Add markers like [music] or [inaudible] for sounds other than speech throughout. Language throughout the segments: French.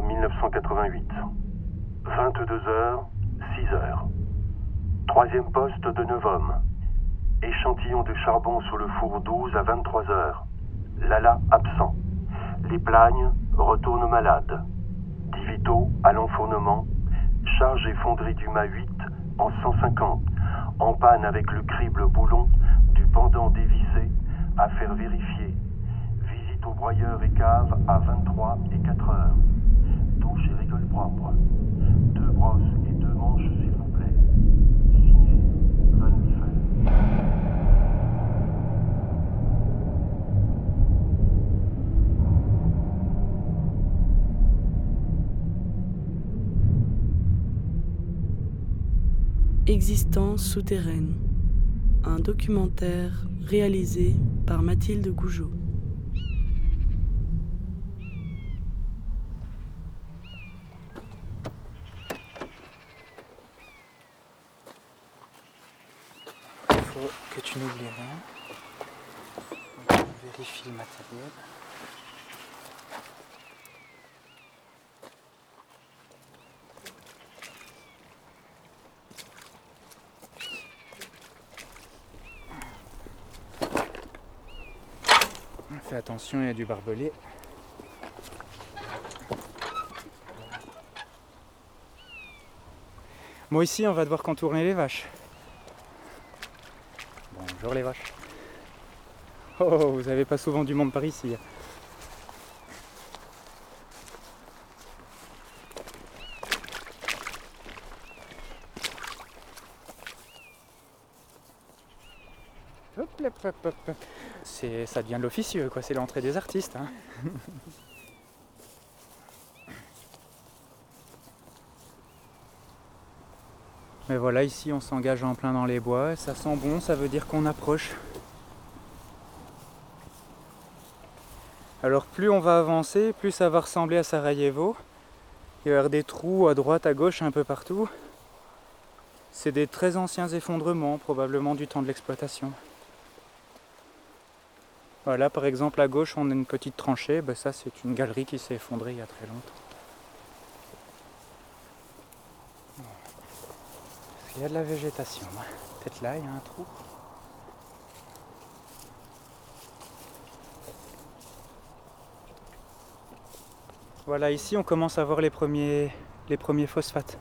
octobre 1988. 22h, 6h. Troisième poste de Neuvôme. Échantillon de charbon sous le four 12 à 23h. Lala absent. Les plagnes retournent malades. Divito à l'enfournement. Charge et fonderie du mât 8 en 150. En panne avec le crible boulon du pendant dévissé à faire vérifier. Visite au broyeur et cave à 23 et 4 heures. Propre. Deux brosses et deux manches, s'il vous plaît. Signé Van Muffel. Existence souterraine. Un documentaire réalisé par Mathilde Gougeot. Que tu n'oublies rien. On vérifie le matériel. Fais attention, il y a du barbelé. Bon, ici, on va devoir contourner les vaches. Bonjour les vaches. Oh, vous avez pas souvent du monde par ici. Hop, hop, hop, hop, hop. C'est, ça devient de l'officieux, quoi. C'est l'entrée des artistes. hein. [laughs] Mais voilà, ici on s'engage en plein dans les bois, ça sent bon, ça veut dire qu'on approche. Alors plus on va avancer, plus ça va ressembler à Sarajevo. Il va y avoir des trous à droite, à gauche, un peu partout. C'est des très anciens effondrements, probablement du temps de l'exploitation. Voilà, par exemple à gauche on a une petite tranchée, ben, ça c'est une galerie qui s'est effondrée il y a très longtemps. Il y a de la végétation. hein. Peut-être là, il y a un trou. Voilà, ici on commence à voir les premiers, les premiers phosphates.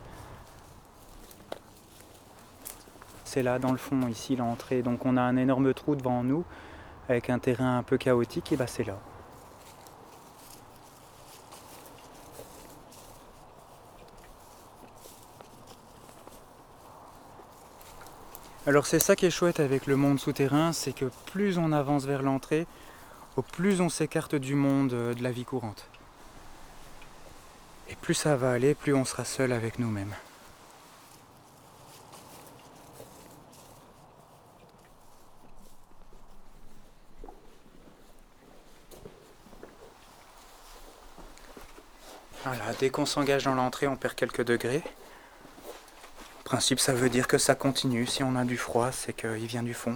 C'est là, dans le fond, ici, l'entrée. Donc on a un énorme trou devant nous, avec un terrain un peu chaotique, et bah c'est là. Alors c'est ça qui est chouette avec le monde souterrain, c'est que plus on avance vers l'entrée, au plus on s'écarte du monde euh, de la vie courante. Et plus ça va aller, plus on sera seul avec nous-mêmes. Voilà, dès qu'on s'engage dans l'entrée, on perd quelques degrés. Principe, ça veut dire que ça continue. Si on a du froid, c'est qu'il vient du fond.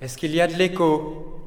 Est-ce qu'il y a de l'écho?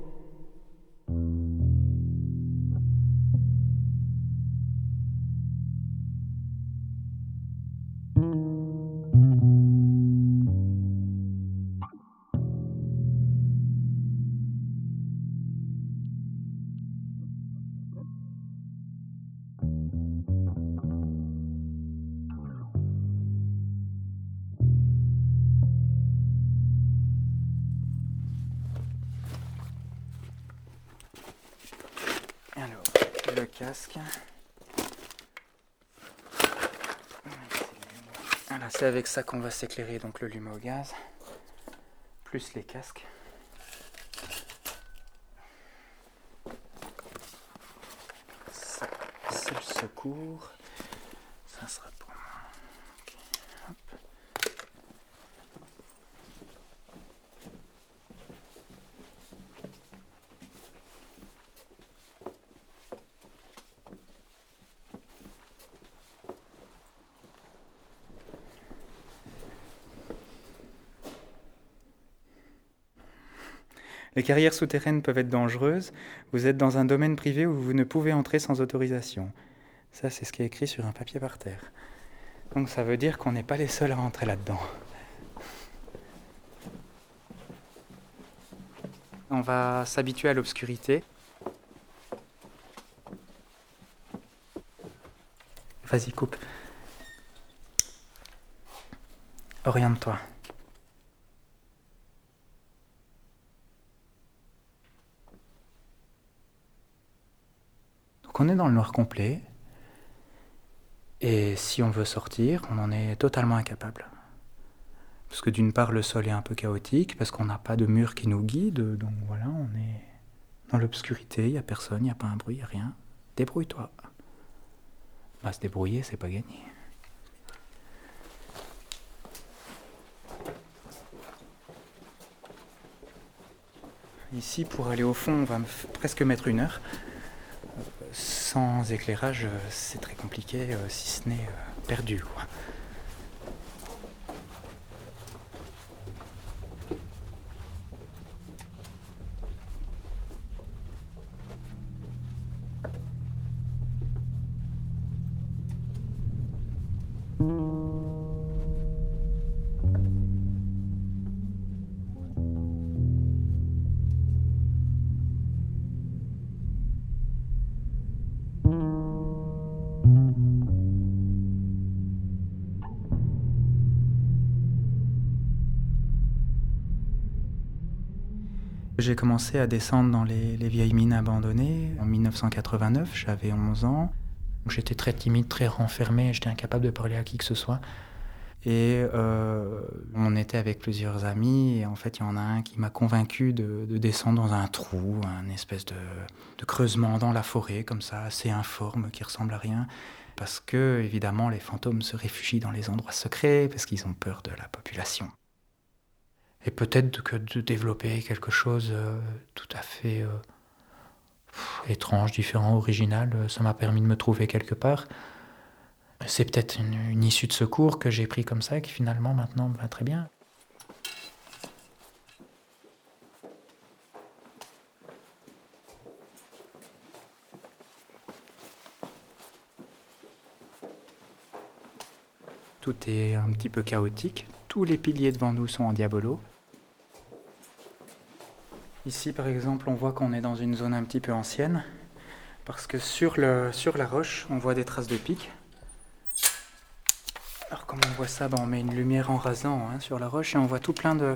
Avec ça qu'on va s'éclairer, donc le lume au gaz, plus les casques. Ça, secours. Les carrières souterraines peuvent être dangereuses. Vous êtes dans un domaine privé où vous ne pouvez entrer sans autorisation. Ça, c'est ce qui est écrit sur un papier par terre. Donc ça veut dire qu'on n'est pas les seuls à rentrer là-dedans. On va s'habituer à l'obscurité. Vas-y, coupe. Oriente-toi. Donc on est dans le noir complet. Et si on veut sortir, on en est totalement incapable. Parce que d'une part, le sol est un peu chaotique, parce qu'on n'a pas de mur qui nous guide, donc voilà, on est dans l'obscurité, il n'y a personne, il n'y a pas un bruit, il n'y a rien. Débrouille-toi. Bah, se débrouiller, c'est pas gagné. Ici, pour aller au fond, on va presque mettre une heure sans éclairage, euh, c'est très compliqué, euh, si ce n'est euh, perdu. J'ai commencé à descendre dans les, vieilles mines abandonnées en 1989, j'avais 11 ans. J'étais très timide, très renfermé, j'étais incapable de parler à qui que ce soit. Et euh, on était avec plusieurs amis, et en fait, il y en a un qui m'a convaincu de, descendre dans un trou, un espèce de, de, creusement dans la forêt, comme ça, assez informe, qui ressemble à rien. Parce que, évidemment, les fantômes se réfugient dans les endroits secrets, parce qu'ils ont peur de la population et peut-être que de développer quelque chose euh, tout à fait euh, étrange, différent, original, ça m'a permis de me trouver quelque part. C'est peut-être une, issue de secours que j'ai pris comme ça, qui finalement maintenant va très bien. Tout est un petit peu chaotique. Tous les piliers devant nous sont en diabolo. Ici, par exemple, on voit qu'on est dans une zone un petit peu ancienne, parce que sur, la roche, on voit des traces de pics. Alors, comme on voit ça, ben, on met une lumière en rasant hein, sur la roche et on voit tout plein de,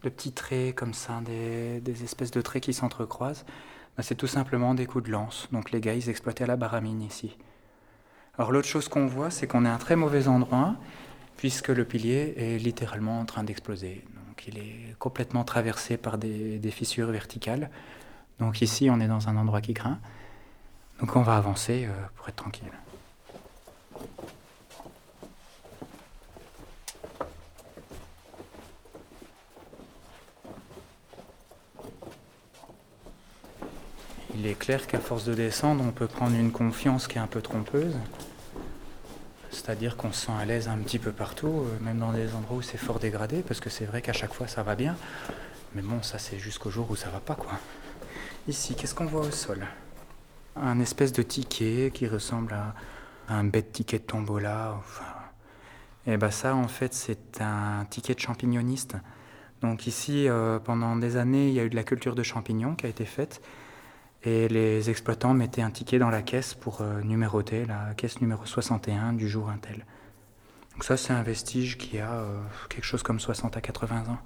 petits traits comme ça, des, espèces de traits qui s'entrecroisent. Ben, c'est tout simplement des coups de lance. Donc, les gars, ils exploitaient la baramine ici. Alors, l'autre chose qu'on voit, c'est qu'on est à un très mauvais endroit, puisque le pilier est littéralement en train d'exploser il est complètement traversé par des, fissures verticales. Donc ici, on est dans un endroit qui craint. Donc on va avancer euh, pour être tranquille. Il est clair qu'à force de descendre, on peut prendre une confiance qui est un peu trompeuse. C'est-à-dire qu'on se sent à l'aise un petit peu partout, euh, même dans des endroits où c'est fort dégradé, parce que c'est vrai qu'à chaque fois ça va bien. Mais bon, ça c'est jusqu'au jour où ça va pas, quoi. Ici, qu'est-ce qu'on voit au sol? Un espèce de ticket qui ressemble à un bête ticket de tombola. Et eh ben ça, en fait, c'est un ticket de champignoniste. Donc ici, euh, pendant des années, il y a eu de la culture de champignons qui a été faite. Et les exploitants mettaient un ticket dans la caisse pour euh, numéroter la caisse numéro 61 du jour Intel. Donc ça, c'est un vestige qui a euh, quelque chose comme 60 à 80 ans.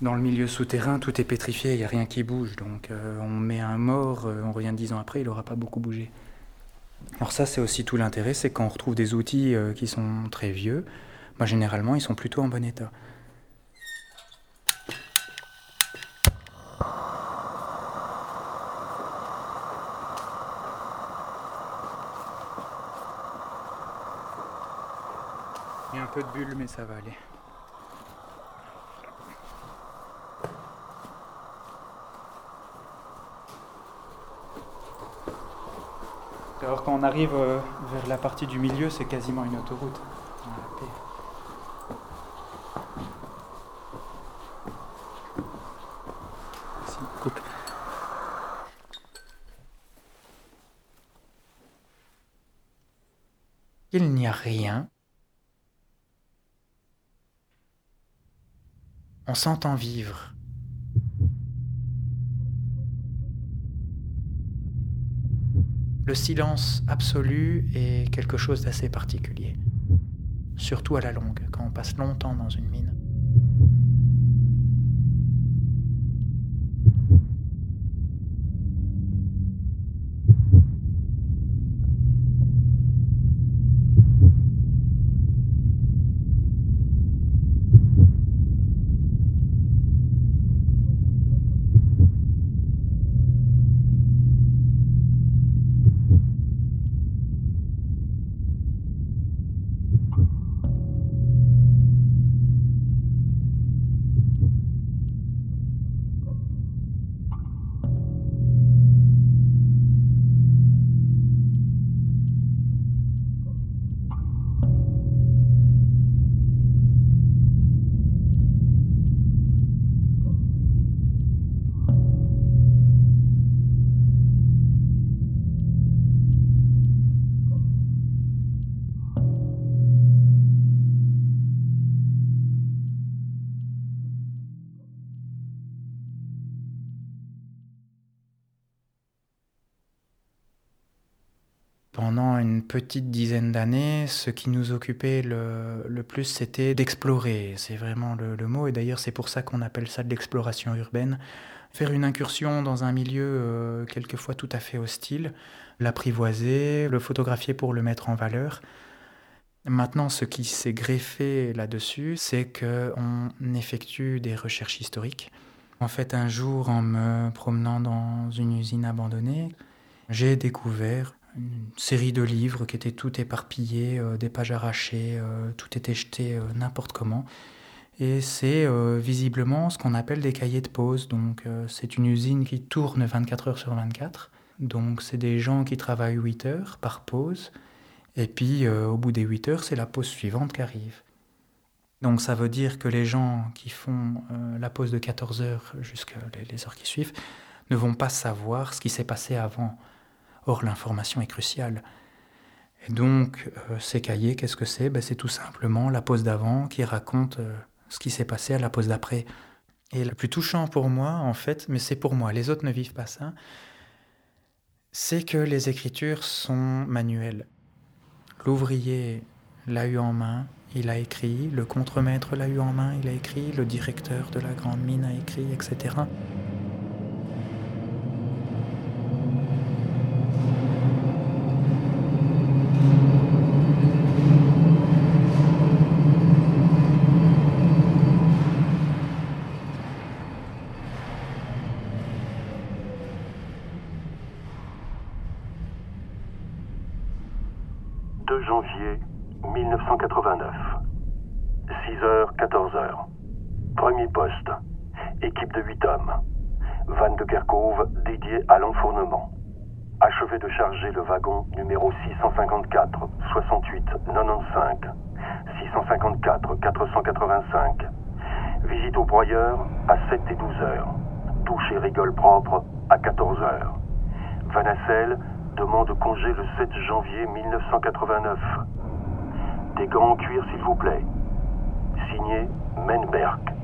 Dans le milieu souterrain, tout est pétrifié, il n'y a rien qui bouge. Donc euh, on met un mort, on revient dix ans après, il n'aura pas beaucoup bougé. Alors ça, c'est aussi tout l'intérêt, c'est quand on retrouve des outils qui sont très vieux, bah, généralement, ils sont plutôt en bon état. peu de bulles, mais ça va aller. Alors quand on arrive euh, vers la partie du milieu, c'est quasiment une autoroute. Il n'y a rien On s'entend vivre. Le silence absolu est quelque chose d'assez particulier, surtout à la longue, quand on passe longtemps dans une mine. Petite dizaine d'années, ce qui nous occupait le, plus, c'était d'explorer. C'est vraiment le, mot, et d'ailleurs c'est pour ça qu'on appelle ça de l'exploration urbaine. Faire une incursion dans un milieu euh, quelquefois tout à fait hostile, l'apprivoiser, le photographier pour le mettre en valeur. Maintenant, ce qui s'est greffé là-dessus, c'est qu'on effectue des recherches historiques. En fait, un jour, en me promenant dans une usine abandonnée, j'ai découvert une série de livres qui étaient tout éparpillés, euh, des pages arrachées, euh, tout était jeté euh, n'importe comment. Et c'est visiblement ce qu'on appelle des cahiers de pause. Donc c'est une usine qui tourne 24 heures sur 24. Donc c'est des gens qui travaillent 8 heures par pause. Et puis au bout des 8 heures, c'est la pause suivante qui arrive. Donc ça veut dire que les gens qui font la pause de 14 heures jusqu'à les heures qui suivent ne vont pas savoir ce qui s'est passé avant. Or, l'information est cruciale. Et donc, euh, ces cahiers, qu'est-ce que c'est? Ben, C'est tout simplement la pause d'avant qui raconte euh, ce qui s'est passé à la pause d'après. Et le plus touchant pour moi, en fait, mais c'est pour moi, les autres ne vivent pas ça, c'est que les écritures sont manuelles. L'ouvrier l'a eu en main, il a écrit, le contremaître l'a eu en main, il a écrit, le directeur de la grande mine a écrit, etc. janvier 1989. 6h, 14h. Premier poste. Équipe de 8 hommes. Vanne de Kerkhove dédiée à l'enfournement. Achevé de charger le wagon numéro 654 68 95 654 485. Visite au broyeur à 7 et 12 heures. Touche et rigole propre à 14 heures. Vanacelle demande congé le 7 janvier 1989. Des gants en cuir, s'il vous plaît. Signé Menberg.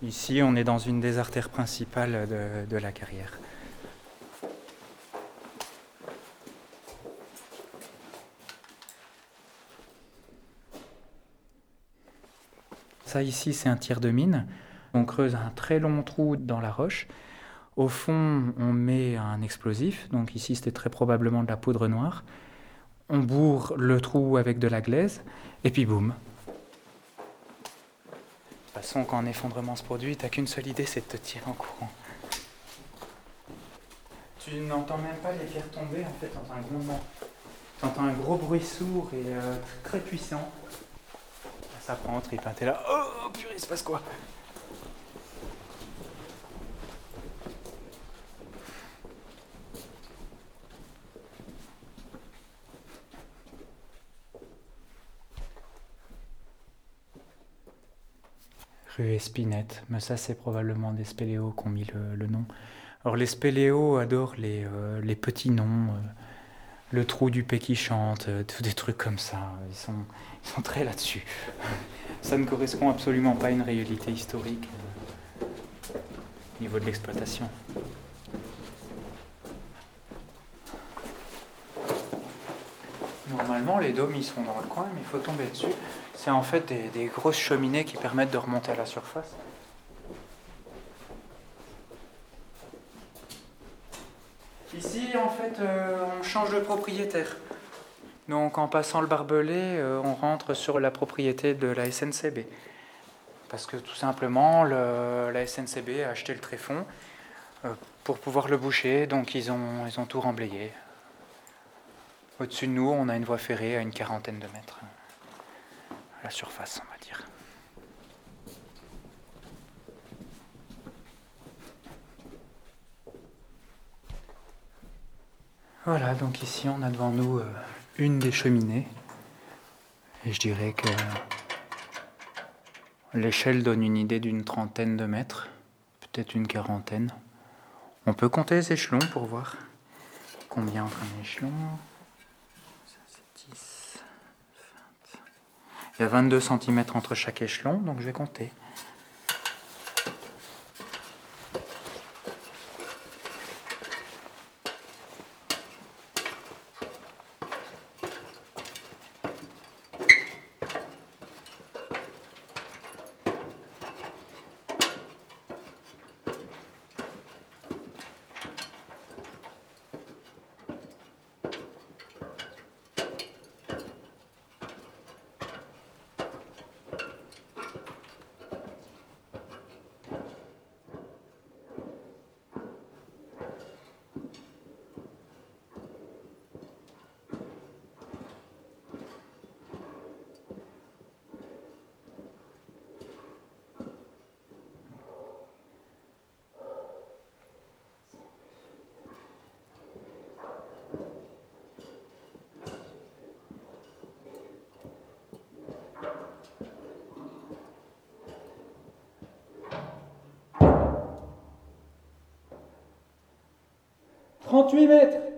Ici, on est dans une des artères principales de, la carrière. Ça ici, c'est un tir de mine. On creuse un très long trou dans la roche. Au fond, on met un explosif. Donc ici, c'était très probablement de la poudre noire. On bourre le trou avec de la glaise. Et puis boum, toute façon, quand un effondrement se produit, t'as qu'une seule idée, c'est de te tirer en courant. Tu n'entends même pas les pierres tomber en fait dans un grondement. Tu entends un gros bruit sourd et euh, très puissant. Ça prend en trip, hein. t'es là, oh purée, il se passe quoi? Espinette, mais ça c'est probablement des spéléos qui ont mis le, nom. Alors les spéléos adorent les, euh, les petits noms, euh, le trou du P qui chante, euh, des trucs comme ça, ils sont, ils sont très là-dessus. [laughs] Ça ne correspond absolument pas à une réalité historique au niveau de l'exploitation. Normalement, les dômes, ils sont dans le coin, mais il faut tomber dessus. C'est en fait des, grosses cheminées qui permettent de remonter à la surface. Ici, en fait, euh, on change de propriétaire. Donc, en passant le barbelé, euh, on rentre sur la propriété de la SNCB. Parce que tout simplement, la SNCB a acheté le tréfonds euh, pour pouvoir le boucher, donc ils ont, ils ont tout remblayé. Au-dessus de nous, on a une voie ferrée à une quarantaine de mètres la surface, on va dire. Voilà, donc ici on a devant nous euh, une des cheminées. Et je dirais que l'échelle donne une idée d'une trentaine de mètres, peut-être une quarantaine. On peut compter les échelons pour voir combien entre un échelon. Il y a 22 cm entre chaque échelon, donc je vais compter. 38 mètres.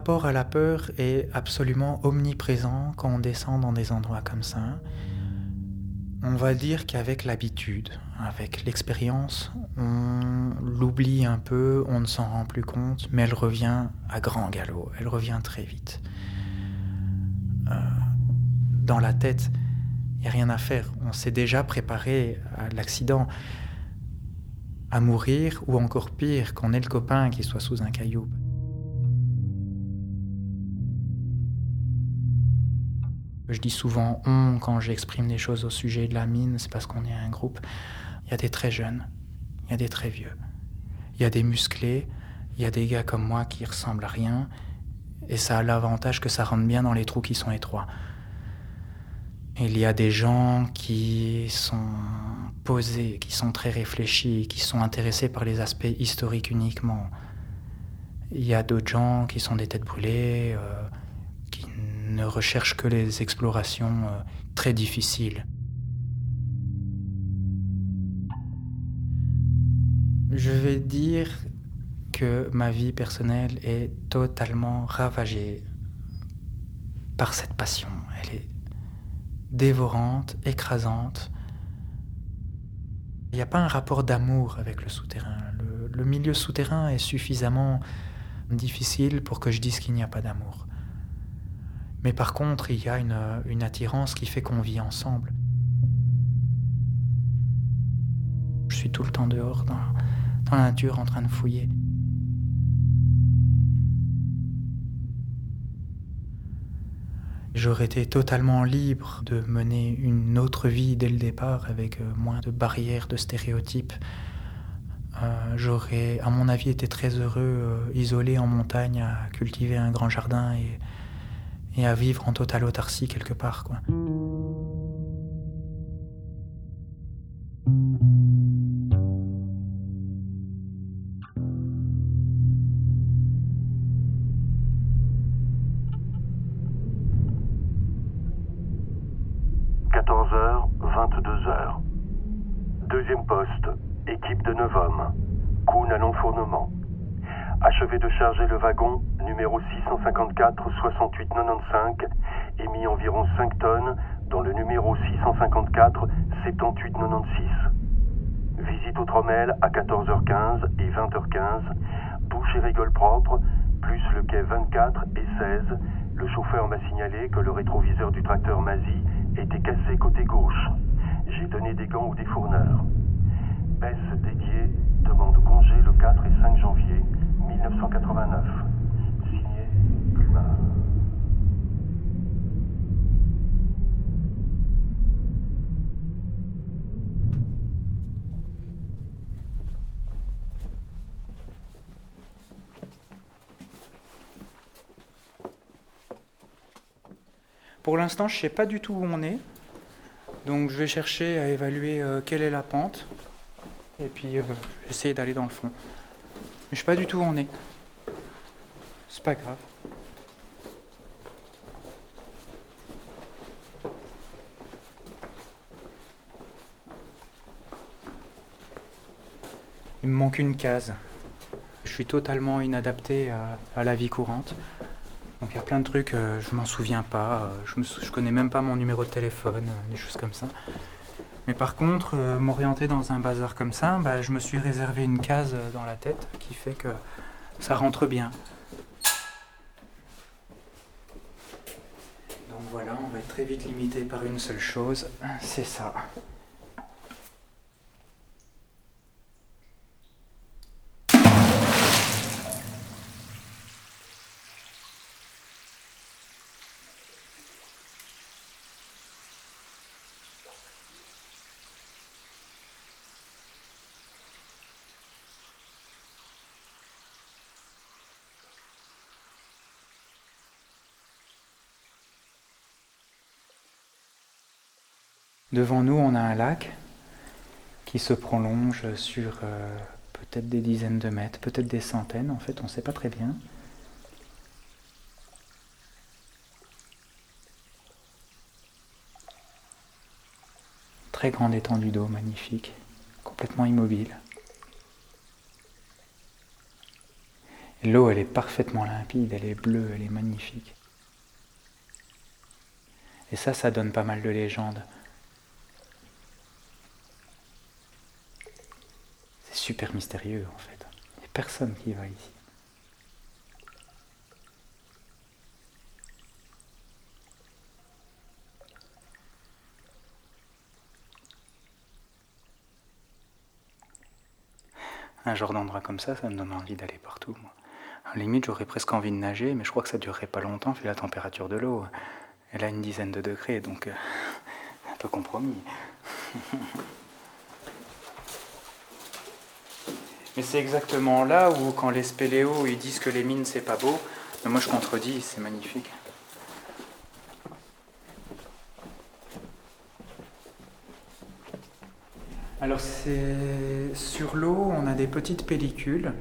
Rapport à la peur est absolument omniprésent quand on descend dans des endroits comme ça. On va dire qu'avec l'habitude, avec l'expérience, on l'oublie un peu, on ne s'en rend plus compte, mais elle revient à grand galop, elle revient très vite. Euh, dans la tête, il n'y a rien à faire, on s'est déjà préparé à l'accident, à mourir, ou encore pire, qu'on ait le copain qui soit sous un caillou. Je dis souvent on quand j'exprime des choses au sujet de la mine, c'est parce qu'on est un groupe. Il y a des très jeunes, il y a des très vieux, il y a des musclés, il y a des gars comme moi qui ressemblent à rien, et ça a l'avantage que ça rentre bien dans les trous qui sont étroits. Il y a des gens qui sont posés, qui sont très réfléchis, qui sont intéressés par les aspects historiques uniquement. Il y a d'autres gens qui sont des têtes brûlées. Euh, ne recherche que les explorations euh, très difficiles. Je vais dire que ma vie personnelle est totalement ravagée par cette passion. Elle est dévorante, écrasante. Il n'y a pas un rapport d'amour avec le souterrain. Le, le, milieu souterrain est suffisamment difficile pour que je dise qu'il n'y a pas d'amour. Mais par contre, il y a une, attirance qui fait qu'on vit ensemble. Je suis tout le temps dehors, dans, la nature, en train de fouiller. J'aurais été totalement libre de mener une autre vie dès le départ avec euh, moins de barrières, de stéréotypes. Euh, j'aurais, à mon avis, été très heureux, euh, isolé en montagne, à cultiver un grand jardin et, à vivre en totale autarcie quelque part. Quoi. 14h, 22h. Deuxième poste, équipe de 9 hommes. Kuhn à l'enfournement. Achevé de charger le wagon numéro 654 6895 émis environ 5 tonnes dans le numéro 654 7896. Visite au Tromel à 14h15 et 20h15. Douche et rigole propre, plus le quai 24 et 16. Le chauffeur m'a signalé que le rétroviseur du tracteur Mazie était cassé côté gauche. J'ai donné des gants ou des fourneurs. Baisse dédiée demande congé le 4 et 5 janvier 1989. Signé Plumard. Pour l'instant, je ne sais pas du tout où on est. Donc je vais chercher à évaluer euh, quelle est la pente. Et puis euh, essayer d'aller dans le fond. Mais je sais pas du tout où on est. C'est pas grave. Il me manque une case. Je suis totalement inadapté à, la vie courante. Donc il y a plein de trucs, euh, je m'en souviens pas, euh, je, me sou- je connais même pas mon numéro de téléphone, euh, des choses comme ça. Mais par contre, euh, m'orienter dans un bazar comme ça, bah, je me suis réservé une case euh, dans la tête qui fait que ça rentre bien. Donc voilà, on va être très vite limité par une seule chose, c'est ça. Devant nous, on a un lac qui se prolonge sur euh, peut-être des dizaines de mètres, peut-être des centaines, en fait, on ne sait pas très bien. Très grande étendue d'eau, magnifique, complètement immobile. L'eau, elle est parfaitement limpide, elle est bleue, elle est magnifique. Et ça, ça donne pas mal de légendes. Super mystérieux en fait. Il personne qui va ici. Un genre d'endroit comme ça, ça me donne envie d'aller partout. Moi. À la limite, j'aurais presque envie de nager, mais je crois que ça durerait pas longtemps vu la température de l'eau. Elle a une dizaine de degrés, donc euh, [laughs] un peu compromis. [laughs] Mais c'est exactement là où, quand les spéléos ils disent que les mines c'est pas beau, mais moi je contredis, c'est magnifique. Alors c'est sur l'eau, on a des petites pellicules.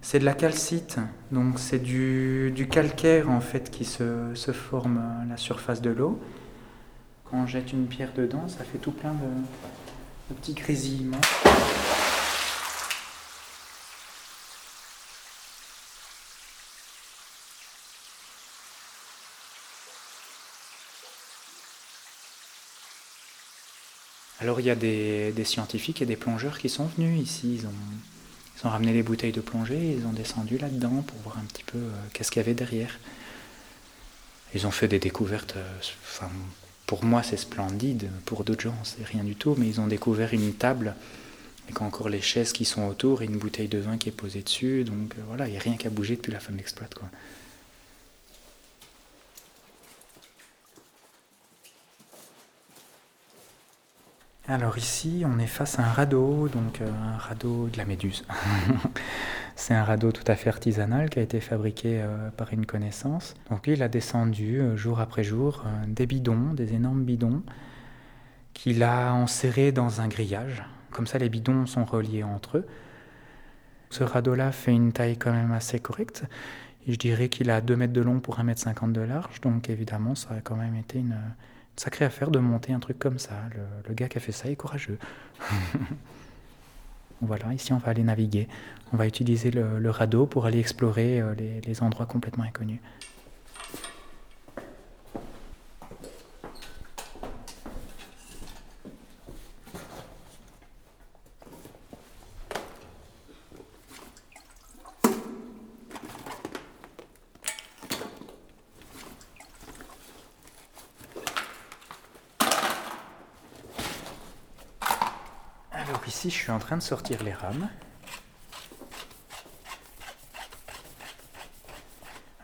C'est de la calcite, donc c'est du, calcaire en fait qui se, se forme à la surface de l'eau. Quand on jette une pierre dedans, ça fait tout plein de, de petits grésillements. Alors il y a des, scientifiques et des plongeurs qui sont venus ici. Ils ont, ramené les bouteilles de plongée, ils ont descendu là-dedans pour voir un petit peu euh, qu'est-ce qu'il y avait derrière. Ils ont fait des découvertes euh, enfin, Pour moi, c'est splendide, pour d'autres gens, c'est rien du tout, mais ils ont découvert une table avec encore les chaises qui sont autour et une bouteille de vin qui est posée dessus. Donc euh, voilà, il n'y a rien qu'à bouger depuis la femme d'exploite. Quoi. Alors ici, on est face à un radeau, donc euh, un radeau de la Méduse. [laughs] C'est un radeau tout à fait artisanal qui a été fabriqué euh, par une connaissance. Donc il a descendu euh, jour après jour des bidons, des énormes bidons, qu'il a enserrés dans un grillage. Comme ça, les bidons sont reliés entre eux. Ce radeau-là fait une taille quand même assez correcte. je dirais qu'il a 2 mètres de long pour 1 mètre 50 de large. Donc évidemment, ça a quand même été une sacrée affaire de monter un truc comme ça. Le, gars qui a fait ça est courageux. [laughs] voilà, ici on va aller naviguer. On va utiliser le, radeau pour aller explorer euh, les endroits complètement inconnus. ici, je suis en train de sortir les rames.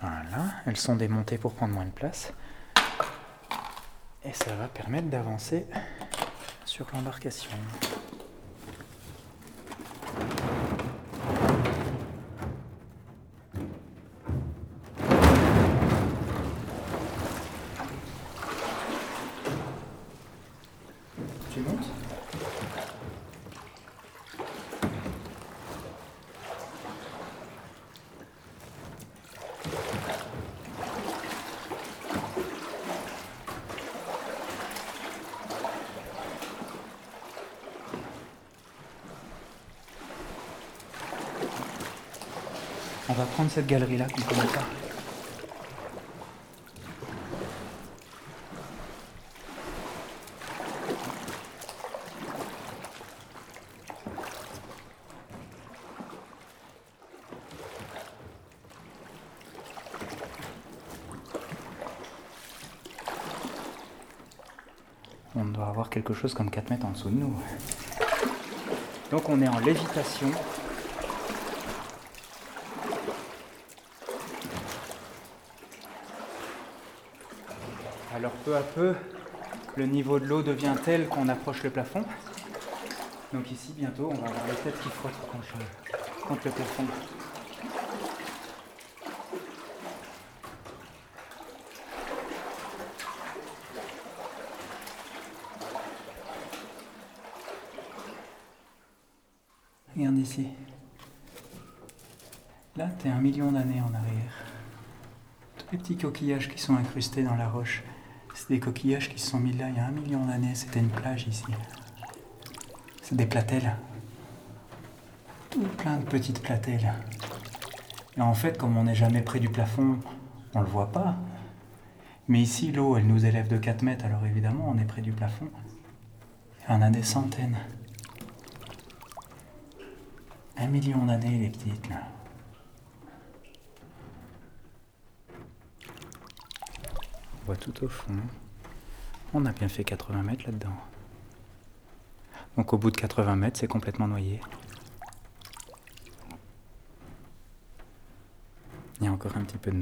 Voilà, elles sont démontées pour prendre moins de place. Et ça va permettre d'avancer sur l'embarcation. On va prendre cette galerie-là qu'on connaît pas. On doit avoir quelque chose comme 4 mètres en dessous de nous. Donc on est en lévitation Alors peu à peu, le niveau de l'eau devient tel qu'on approche le plafond. Donc ici, bientôt, on va avoir la tête qui frotte contre, le plafond. Regarde ici. Là, t'es un million d'années en arrière. Tous les petits coquillages qui sont incrustés dans la roche. C'est des coquillages qui se sont mis là il y a un million d'années. C'était une plage ici. C'est des platelles. Tout plein de petites platelles. Et en fait, comme on n'est jamais près du plafond, on ne le voit pas. Mais ici, l'eau, elle nous élève de 4 mètres, alors évidemment, on est près du plafond. Il y en a des centaines. Un million d'années, les petites, là. On voit tout au fond. On a bien fait 80 mètres là-dedans. Donc au bout de 80 mètres, c'est complètement noyé. Il y a encore un petit peu de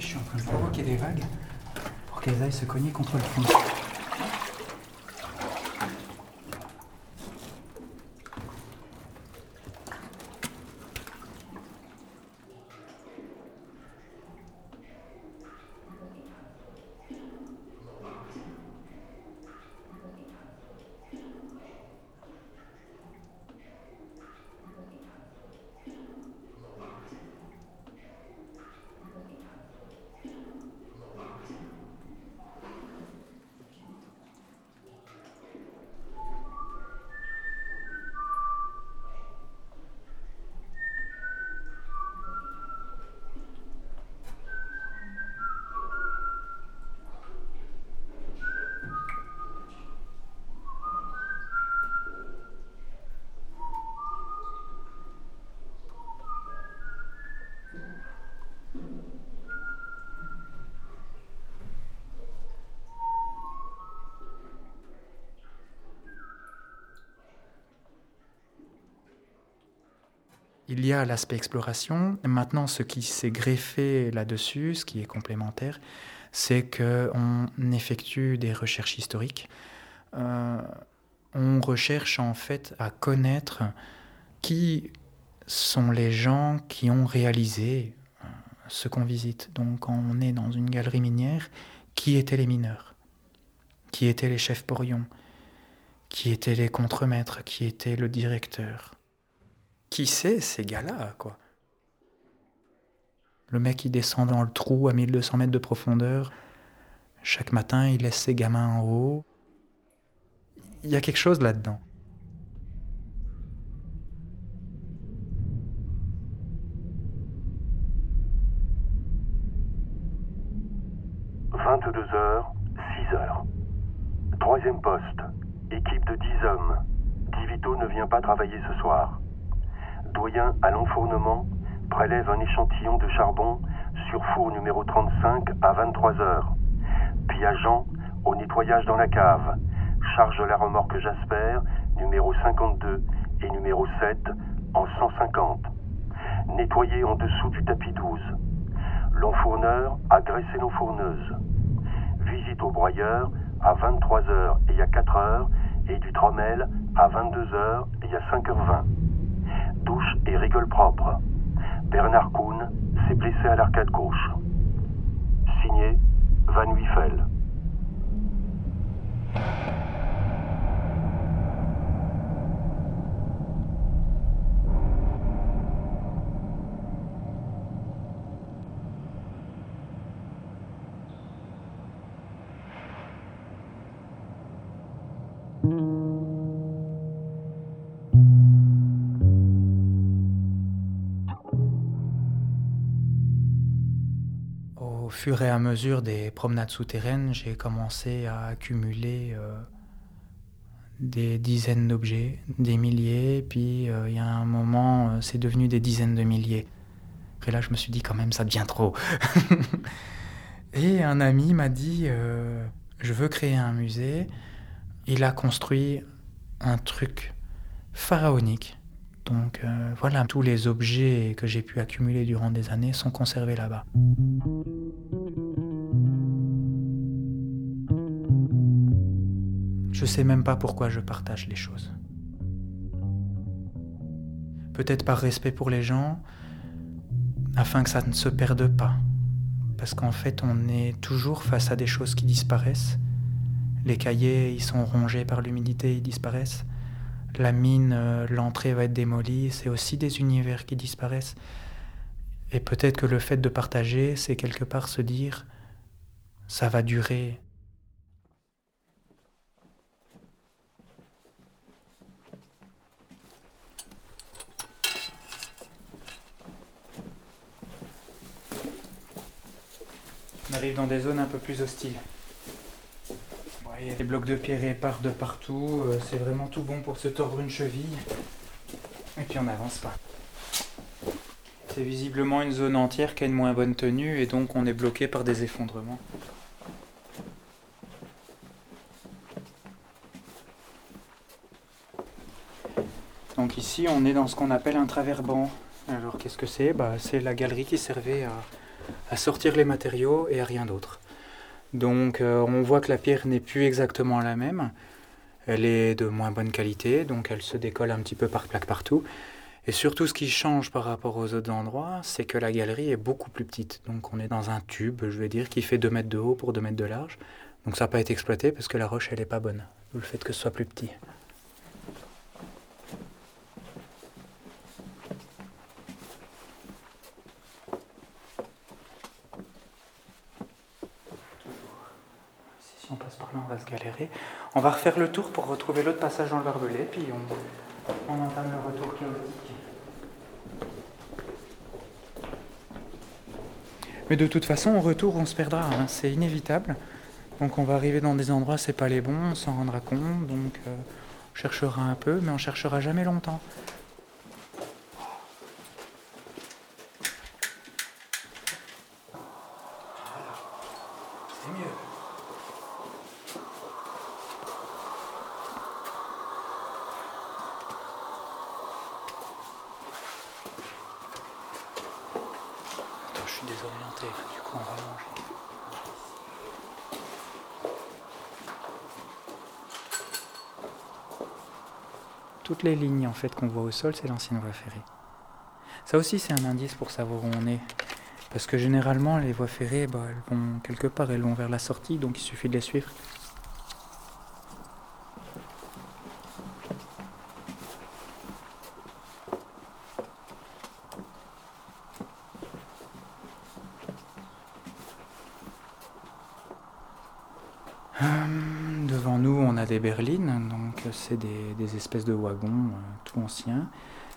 je suis en train de provoquer des vagues pour qu'elles aillent se cogner contre le fond. Il y a l'aspect exploration. Maintenant, ce qui s'est greffé là-dessus, ce qui est complémentaire, c'est qu'on effectue des recherches historiques. Euh, on recherche en fait à connaître qui sont les gens qui ont réalisé euh, ce qu'on visite. Donc on est dans une galerie minière, qui étaient les mineurs? Qui étaient les chefs porions Qui étaient les contremaîtres? Qui était le directeur? Qui c'est ces gars-là, quoi? Le mec qui descend dans le trou à 1200 mètres de profondeur, chaque matin il laisse ses gamins en haut. Il y a quelque chose là-dedans. 22h, 6h. Troisième poste. Équipe de 10 hommes. Divito ne vient pas travailler ce soir. Doyen à l'enfournement prélève un échantillon de charbon sur four numéro 35 à 23h. Puis agent au nettoyage dans la cave. Charge la remorque Jasper numéro 52 et numéro 7 en 150. Nettoyer en dessous du tapis 12. L'enfourneur a graissé nos fourneuses visite au broyeur à 23h et à 4h et du trommel à 22h et à 5h20. Et rigole propre. Bernard Kuhn s'est blessé à l'arcade gauche. Signé Van Wiefel. Au fur et à mesure des promenades souterraines, j'ai commencé à accumuler euh, des dizaines d'objets, des milliers, puis euh, il y a un moment, euh, c'est devenu des dizaines de milliers. Et là, je me suis dit quand même, ça devient trop. [laughs] et un ami m'a dit, je veux créer un musée. Il a construit un truc pharaonique. Donc euh, voilà, tous les objets que j'ai pu accumuler durant des années sont conservés là-bas. Je sais même pas pourquoi je partage les choses. Peut-être par respect pour les gens, afin que ça ne se perde pas. Parce qu'en fait, on est toujours face à des choses qui disparaissent les cahiers, ils sont rongés par l'humidité, ils disparaissent. La mine, euh, l'entrée va être démolie. C'est aussi des univers qui disparaissent. Et peut-être que le fait de partager, c'est quelque part se dire, ça va durer. On arrive dans des zones un peu plus hostiles. Il y des blocs de pierre épars de partout. Euh, c'est vraiment tout bon pour se tordre une cheville. Et puis on n'avance pas. C'est visiblement une zone entière qui a une moins bonne tenue et donc on est bloqué par des effondrements. Donc ici on est dans ce qu'on appelle un traverband. Alors qu'est-ce que c'est? Bah, C'est la galerie qui servait à sortir les matériaux et à rien d'autre. Donc euh, on voit que la pierre n'est plus exactement la même. Elle est de moins bonne qualité, donc elle se décolle un petit peu par plaque partout. Et surtout, ce qui change par rapport aux autres endroits, c'est que la galerie est beaucoup plus petite. Donc on est dans un tube, je vais dire, qui fait 2 mètres de haut pour 2 mètres de large. Donc ça n'a pas été exploité parce que la roche, elle n'est pas bonne. Le fait que ce soit plus petit. On va se galérer. On va refaire le tour pour retrouver l'autre passage dans le barbelé, puis on, on entame le retour chaotique. Mais de toute façon, au retour, on se perdra, hein. c'est inévitable. Donc on va arriver dans des endroits, c'est pas les bons, on s'en rendra compte, donc euh, on cherchera un peu, mais on cherchera jamais longtemps. Du coup, on va manger. Toutes les lignes en fait qu'on voit au sol, c'est l'ancienne voie ferrée. Ça aussi, c'est un indice pour savoir où on est. Parce que généralement, les voies ferrées, bah, vont quelque part, elles vont vers la sortie, donc il suffit de les suivre. Hum, devant nous, on a des berlines, donc c'est des, espèces de wagons euh, tout anciens.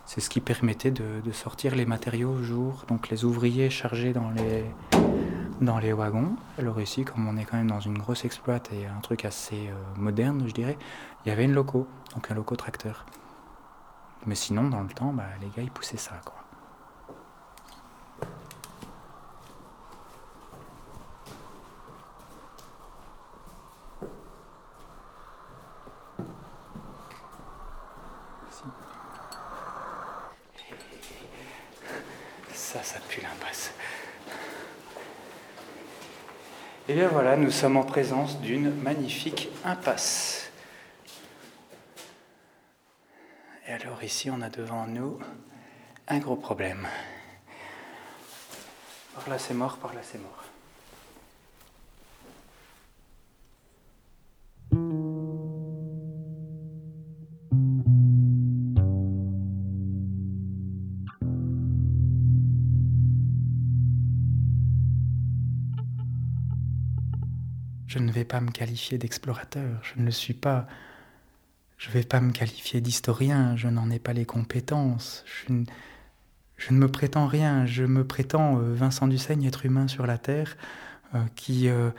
C'est ce qui permettait de, sortir les matériaux au jour, donc les ouvriers chargés dans les, dans les wagons. Alors ici, comme on est quand même dans une grosse exploite et un truc assez euh, moderne, je dirais, il y avait une loco, donc un loco tracteur. Mais sinon, dans le temps, bah, les gars, ils poussaient ça, quoi. Ça, ça pue l'impasse. Et bien voilà, nous sommes en présence d'une magnifique impasse. Et alors ici, on a devant nous un gros problème. Par là c'est mort, par là c'est mort. Pas me qualifier d'explorateur, je ne le suis pas. Je ne vais pas me qualifier d'historien, je n'en ai pas les compétences. Je, ne, me prétends rien, je me prétends euh, Vincent Dusseigne, être humain sur la Terre, euh, qui euh,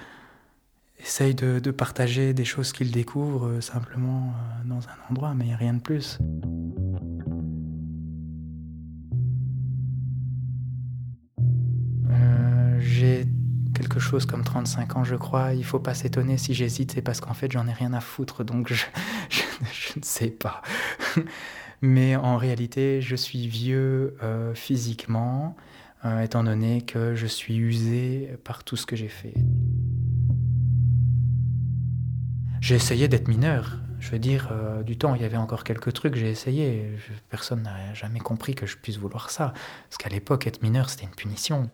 essaye de, de, partager des choses qu'il découvre simplement dans un endroit, mais rien de plus. Chose comme 35 ans, je crois. Il faut pas s'étonner si j'hésite, c'est parce qu'en fait, j'en ai rien à foutre, donc je, [laughs] ne sais pas. [laughs] Mais en réalité, je suis vieux euh, physiquement, euh, étant donné que je suis usé par tout ce que j'ai fait. J'ai essayé d'être mineur. Je veux dire, euh, du temps, il y avait encore quelques trucs, j'ai essayé. personne n'a jamais compris que je puisse vouloir ça. Parce qu'à l'époque, être mineur, c'était une punition.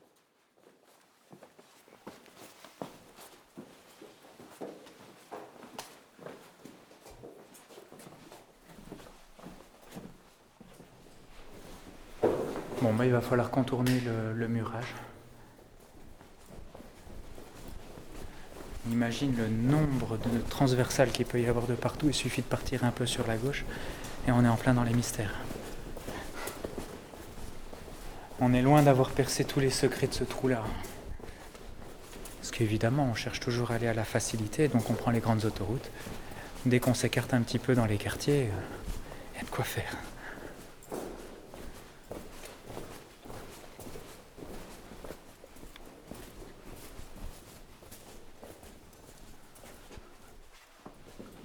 Bon, bah, il va falloir contourner le, murage. On imagine le nombre de transversales qu'il peut y avoir de partout. Il suffit de partir un peu sur la gauche et on est en plein dans les mystères. On est loin d'avoir percé tous les secrets de ce trou-là. Parce qu'évidemment, on cherche toujours à aller à la facilité, donc on prend les grandes autoroutes. Dès qu'on s'écarte un petit peu dans les quartiers, il y a de quoi faire.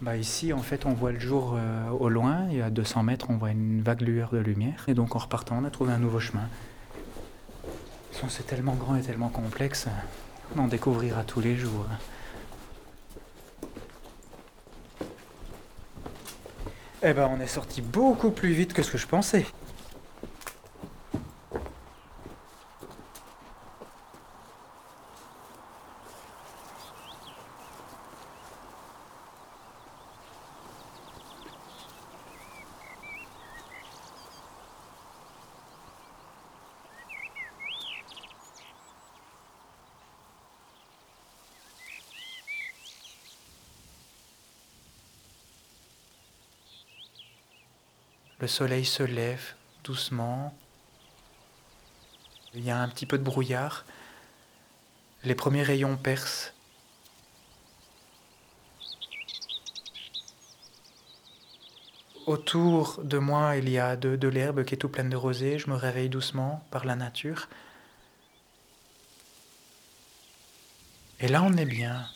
Bah ici, en fait, on voit le jour euh, au loin, et à 200 mètres, on voit une vague lueur de lumière. Et donc, en repartant, on a trouvé un nouveau chemin. C'est tellement grand et tellement complexe, on en découvrira tous les jours. Eh ben, on est sorti beaucoup plus vite que ce que je pensais. Le soleil se lève doucement. Il y a un petit peu de brouillard. Les premiers rayons percent. Autour de moi, il y a de, l'herbe qui est tout pleine de rosée. Je me réveille doucement par la nature. Et là, on est bien.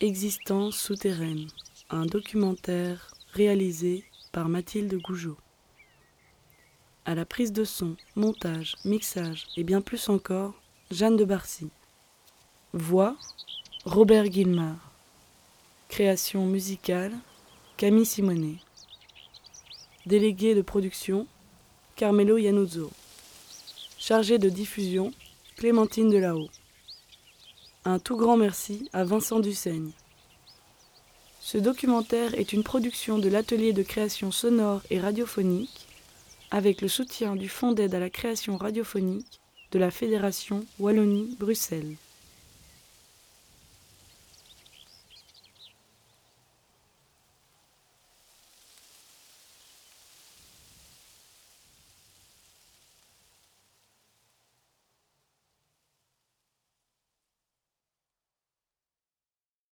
Existence souterraine, un documentaire réalisé par Mathilde Gougeot. À la prise de son, montage, mixage et bien plus encore, Jeanne de Barcy. Voix, Robert Guilmard. Création musicale, Camille Simonet. Délégué de production, Carmelo Yanuzzo. Chargé de diffusion, Clémentine Delahaut. Un tout grand merci à Vincent Dusseigne. Ce documentaire est une production de l'atelier de création sonore et radiophonique avec le soutien du Fonds d'aide à la création radiophonique de la Fédération Wallonie-Bruxelles.